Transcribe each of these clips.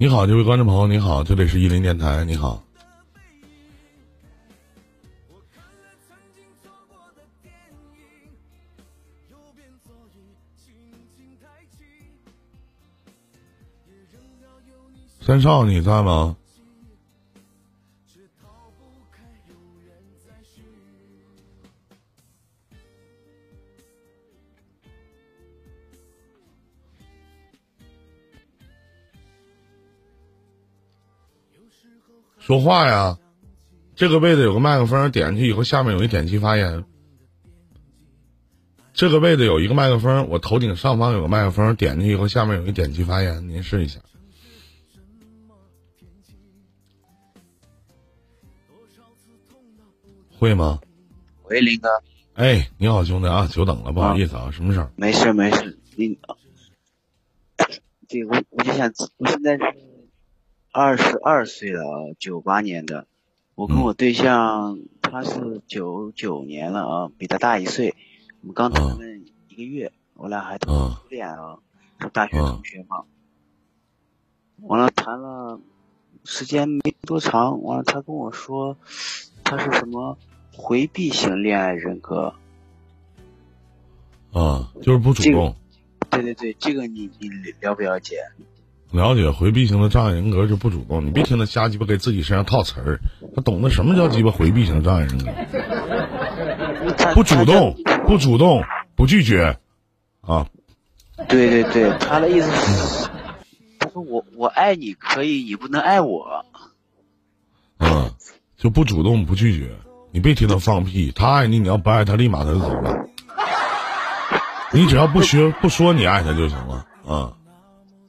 你好，这位观众朋友，你好，这里是一零电台，你好。三少，你在吗？说话呀！这个位置有个麦克风，点进去以后，下面有一点击发言。这个位置有一个麦克风，我头顶上方有个麦克风，点进去以后，下面有一点击发言，您试一下。会吗？喂，林哥。哎，你好，兄弟啊，久等了，不好意思啊，什么事儿？没事没事，你，对我我就想，我现在是二十二岁了，九八年的，我跟我对象他是九九年了啊，比他大一岁，我们刚谈了一个月，我俩还初恋啊，是大学同学嘛，完了谈了时间没多长，完了他跟我说他是什么。回避型恋爱人格，啊，就是不主动。对对对，这个你你了不了解？了解，回避型的障碍人格就不主动。你别听他瞎鸡巴给自己身上套词儿，他懂得什么叫鸡巴回避型障碍人格？不主动，不主动，不拒绝，啊。对对对，他的意思是，他说我我爱你可以，你不能爱我。嗯，就不主动，不拒绝。你别听他放屁，他爱你，你要不爱他，立马他就走了。你只要不学不说你爱他就行了啊。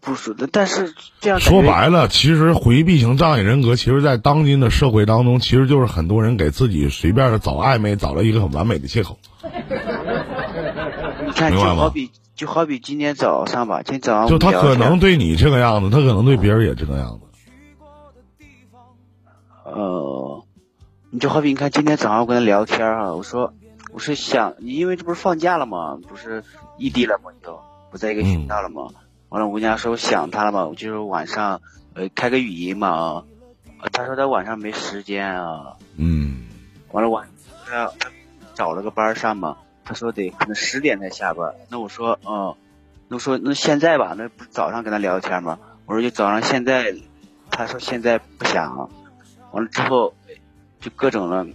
不是的，但是这样说白了，其实回避型障碍人格，其实，在当今的社会当中，其实就是很多人给自己随便的找暧昧，找了一个很完美的借口。你看，就好比就好比今天早上吧，今天早上就他可能对你这个样子，他可能对别人也这个样子。呃。你就好比你看今天早上我跟他聊天啊，我说我是想，因为这不是放假了吗？不是异地了吗？都不在一个学校了吗？完了我跟他说我想他了嘛，我就是晚上呃开个语音嘛啊，他说他晚上没时间啊。嗯。完了晚他他找了个班上嘛，他说得可能十点才下班。那我说嗯，那我说那现在吧，那不是早上跟他聊天嘛？我说就早上现在，他说现在不想。完了之后。就各种了，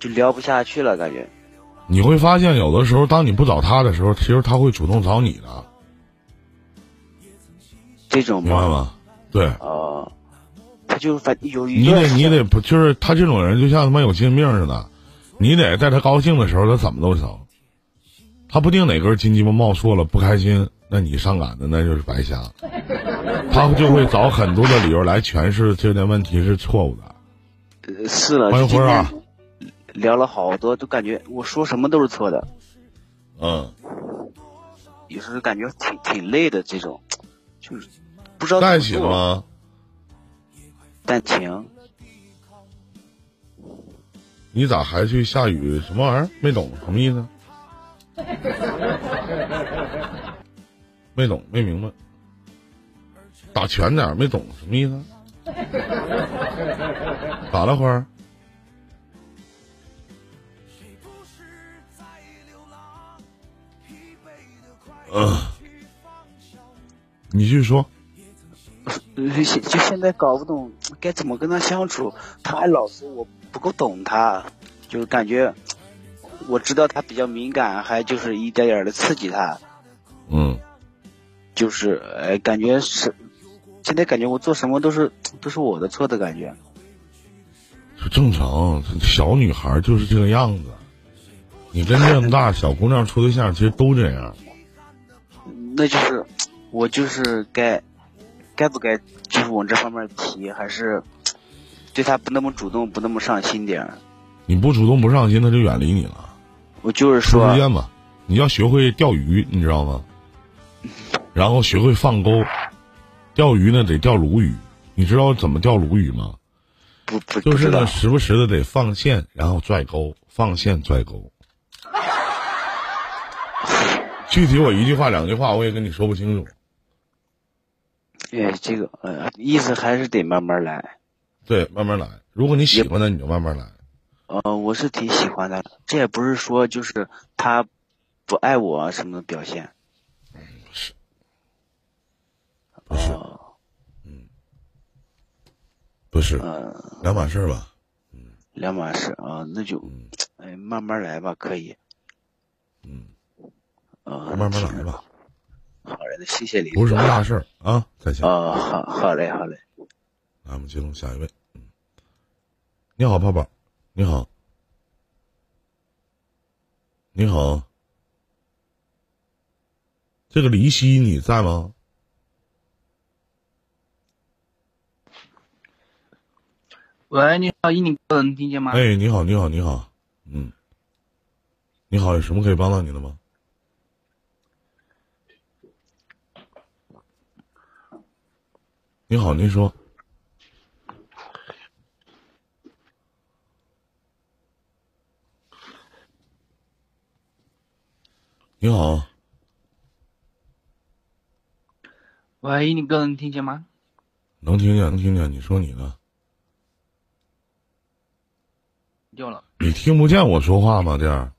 就聊不下去了，感觉。你会发现，有的时候，当你不找他的时候，其实他会主动找你的。这种明白吗？对。哦。他就反有你得你得不就是他这种人，就像他妈有心病似的，你得在他高兴的时候，他怎么都成。他不定哪根筋鸡巴冒错了，不开心，那你上赶的那就是白瞎。他就会找很多的理由来诠释这件问题是错误的。是了，欢迎辉啊！聊了好多，都感觉我说什么都是错的。嗯，有时候感觉挺挺累的，这种就是不知道在一起了吗？暂停。你咋还去下雨？什么玩意儿？没懂什么意思？没懂，没明白。打全点，没懂什么意思？咋了，花儿？嗯，你继续说。现就现在搞不懂该怎么跟他相处，他还老说我不够懂他，就感觉我知道他比较敏感，还就是一点点的刺激他。嗯。就是哎，感觉是。现在感觉我做什么都是都是我的错的感觉，正常，小女孩就是这个样子。你跟这么大小姑娘处对象，其实都这样。那就是我就是该该不该就是往这方面提，还是对他不那么主动，不那么上心点儿你不主动不上心，他就远离你了。我就是说，时间嘛，你要学会钓鱼，你知道吗？然后学会放钩。钓鱼呢得钓鲈鱼，你知道怎么钓鲈鱼吗？不不，就是呢，时不时的得放线，然后拽钩，放线拽钩。具体我一句话两句话我也跟你说不清楚。哎，这个呃，意思还是得慢慢来。对，慢慢来。如果你喜欢的，你就慢慢来。呃，我是挺喜欢的，这也不是说就是他不爱我什么的表现。是，不是，哦嗯，不是，呃，两码事吧？嗯？两码事啊，那就嗯哎慢慢来吧，可以。嗯，呃，慢慢来吧，好嘞，那谢谢李不是什么大事儿啊。再见。啊，好好嘞，好嘞。来，我们接通下一位。嗯，你好，泡泡，你好，你好，这个黎希你在吗？喂，你好，依宁哥，能听见吗？哎，你好，你好，你好，嗯，你好，有什么可以帮到你的吗？你好，您说。你好，喂，你哥，能听见吗？能听见，能听见，你说你的，掉了，你听不见我说话吗？这样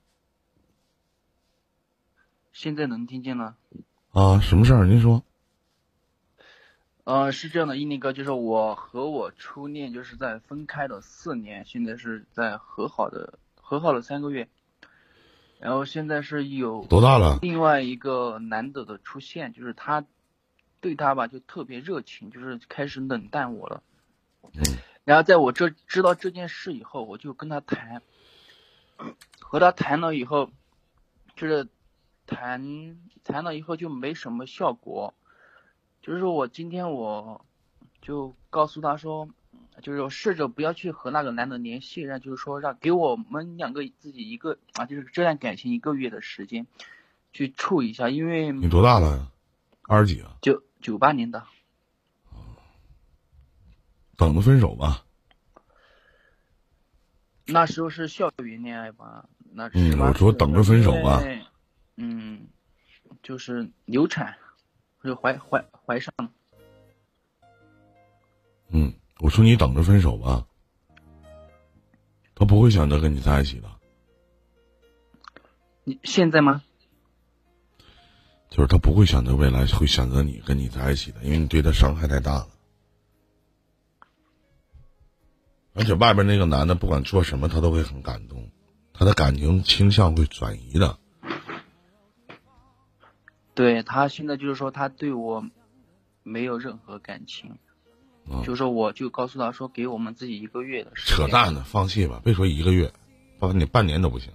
现在能听见了。啊，什么事儿？您说。呃，是这样的，一宁哥，就是我和我初恋就是在分开了四年，现在是在和好的，和好了三个月，然后现在是有多大了？另外一个男的的出现，就是他对他吧就特别热情，就是开始冷淡我了。嗯然后在我这知道这件事以后，我就跟他谈，和他谈了以后，就是谈谈了以后就没什么效果，就是说我今天我就告诉他说，就是我试着不要去和那个男的联系，然后就是说让给我们两个自己一个啊，就是这段感情一个月的时间去处一下，因为你多大了呀？二十几啊？九九八年的，等着分手吧。那时候是校园恋爱吧？那嗯18我说等着分手吧嗯，就是流产，就怀怀怀上，嗯，我说你等着分手吧。他不会选择跟你在一起的，你现在吗？就是他不会选择未来会选择你跟你在一起的，因为你对他伤害太大了。而且外边那个男的不管做什么，他都会很感动，他的感情倾向会转移的。对他现在就是说他对我没有任何感情，嗯就是说我就告诉他说给我们自己一个月的时间。扯淡呢，放弃吧，别说一个月，半你半年都不行。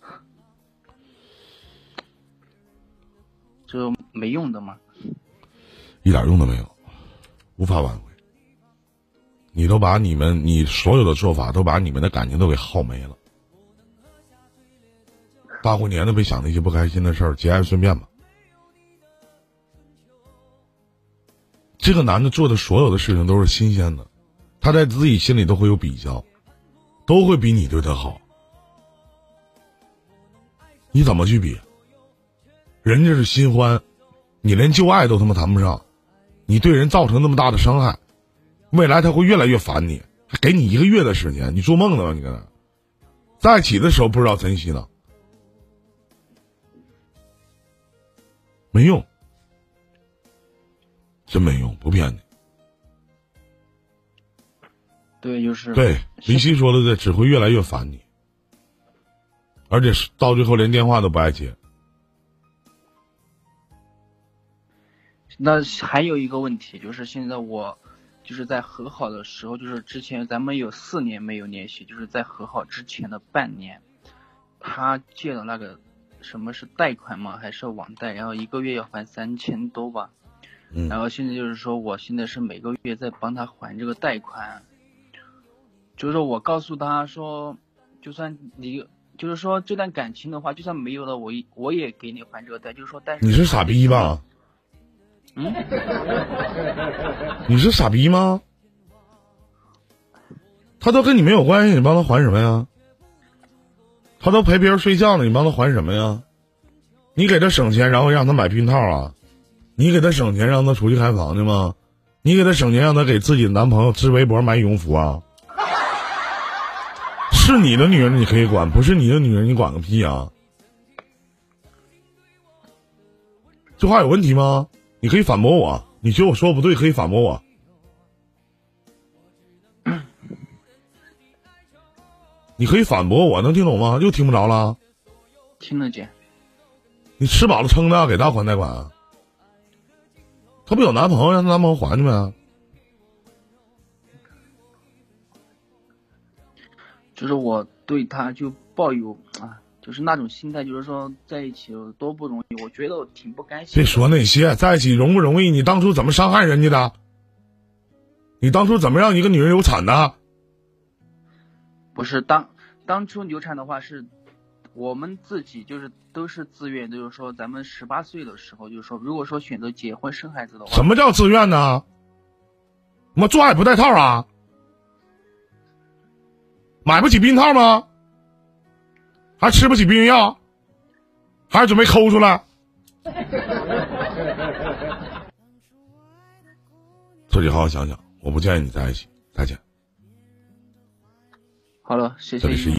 就没用的嘛。一点用都没有，无法挽回。你都把你们你所有的做法都把你们的感情都给耗没了。大过年的别想那些不开心的事儿，节哀顺变吧。这个男的做的所有的事情都是新鲜的，他在自己心里都会有比较，都会比你对他好。你怎么去比？人家是新欢，你连旧爱都他妈谈不上，你对人造成那么大的伤害，未来他会越来越烦你，还给你一个月的时间，你做梦呢吧？你跟他在一起的时候不知道珍惜呢，没用，真没用，不骗你。对，就是对，林夕说的对，只会越来越烦你，而且是到最后连电话都不爱接。那还有一个问题就是现在我就是在和好的时候，就是之前咱们有四年没有联系，就是在和好之前的半年，他借的那个什么是贷款吗？还是网贷？然后一个月要还三千多吧。嗯然后现在就是说，我现在是每个月在帮他还这个贷款，就是说我告诉他说，就算你就是说这段感情的话，就算没有了，我也我也给你还这个贷，就是说，但是你是傻逼吧？嗯，你是傻逼吗？他都跟你没有关系，你帮他还什么呀？他都陪别人睡觉了，你帮他还什么呀？你给他省钱，然后让他买避孕套啊？你给他省钱让他出去开房去吗？你给他省钱让他给自己的男朋友织围脖买羽绒服啊？是你的女人你可以管，不是你的女人你管个屁啊！这话有问题吗？你可以反驳我，你觉得我说不对可以反驳我。你可以反驳我，能听懂吗？又听不着了。听得见。你吃饱了撑的给他还贷款？她不有男朋友，让她男朋友还去呗。就是我对她就抱有啊，就是那种心态，就是说在一起有多不容易，我觉得我挺不甘心。别说那些，在一起容不容易？你当初怎么伤害人家的？你当初怎么让一个女人流产的？不是当当初流产的话，是我们自己就是都是自愿，就是说咱们十八岁的时候，就是说如果说选择结婚生孩子的话，什么叫自愿呢？我做爱不带套啊？买不起避孕套吗？还吃不起避孕药？还是准备抠出来？自己好好想想，我不建议你在一起。再见。好了，谢谢。这里是。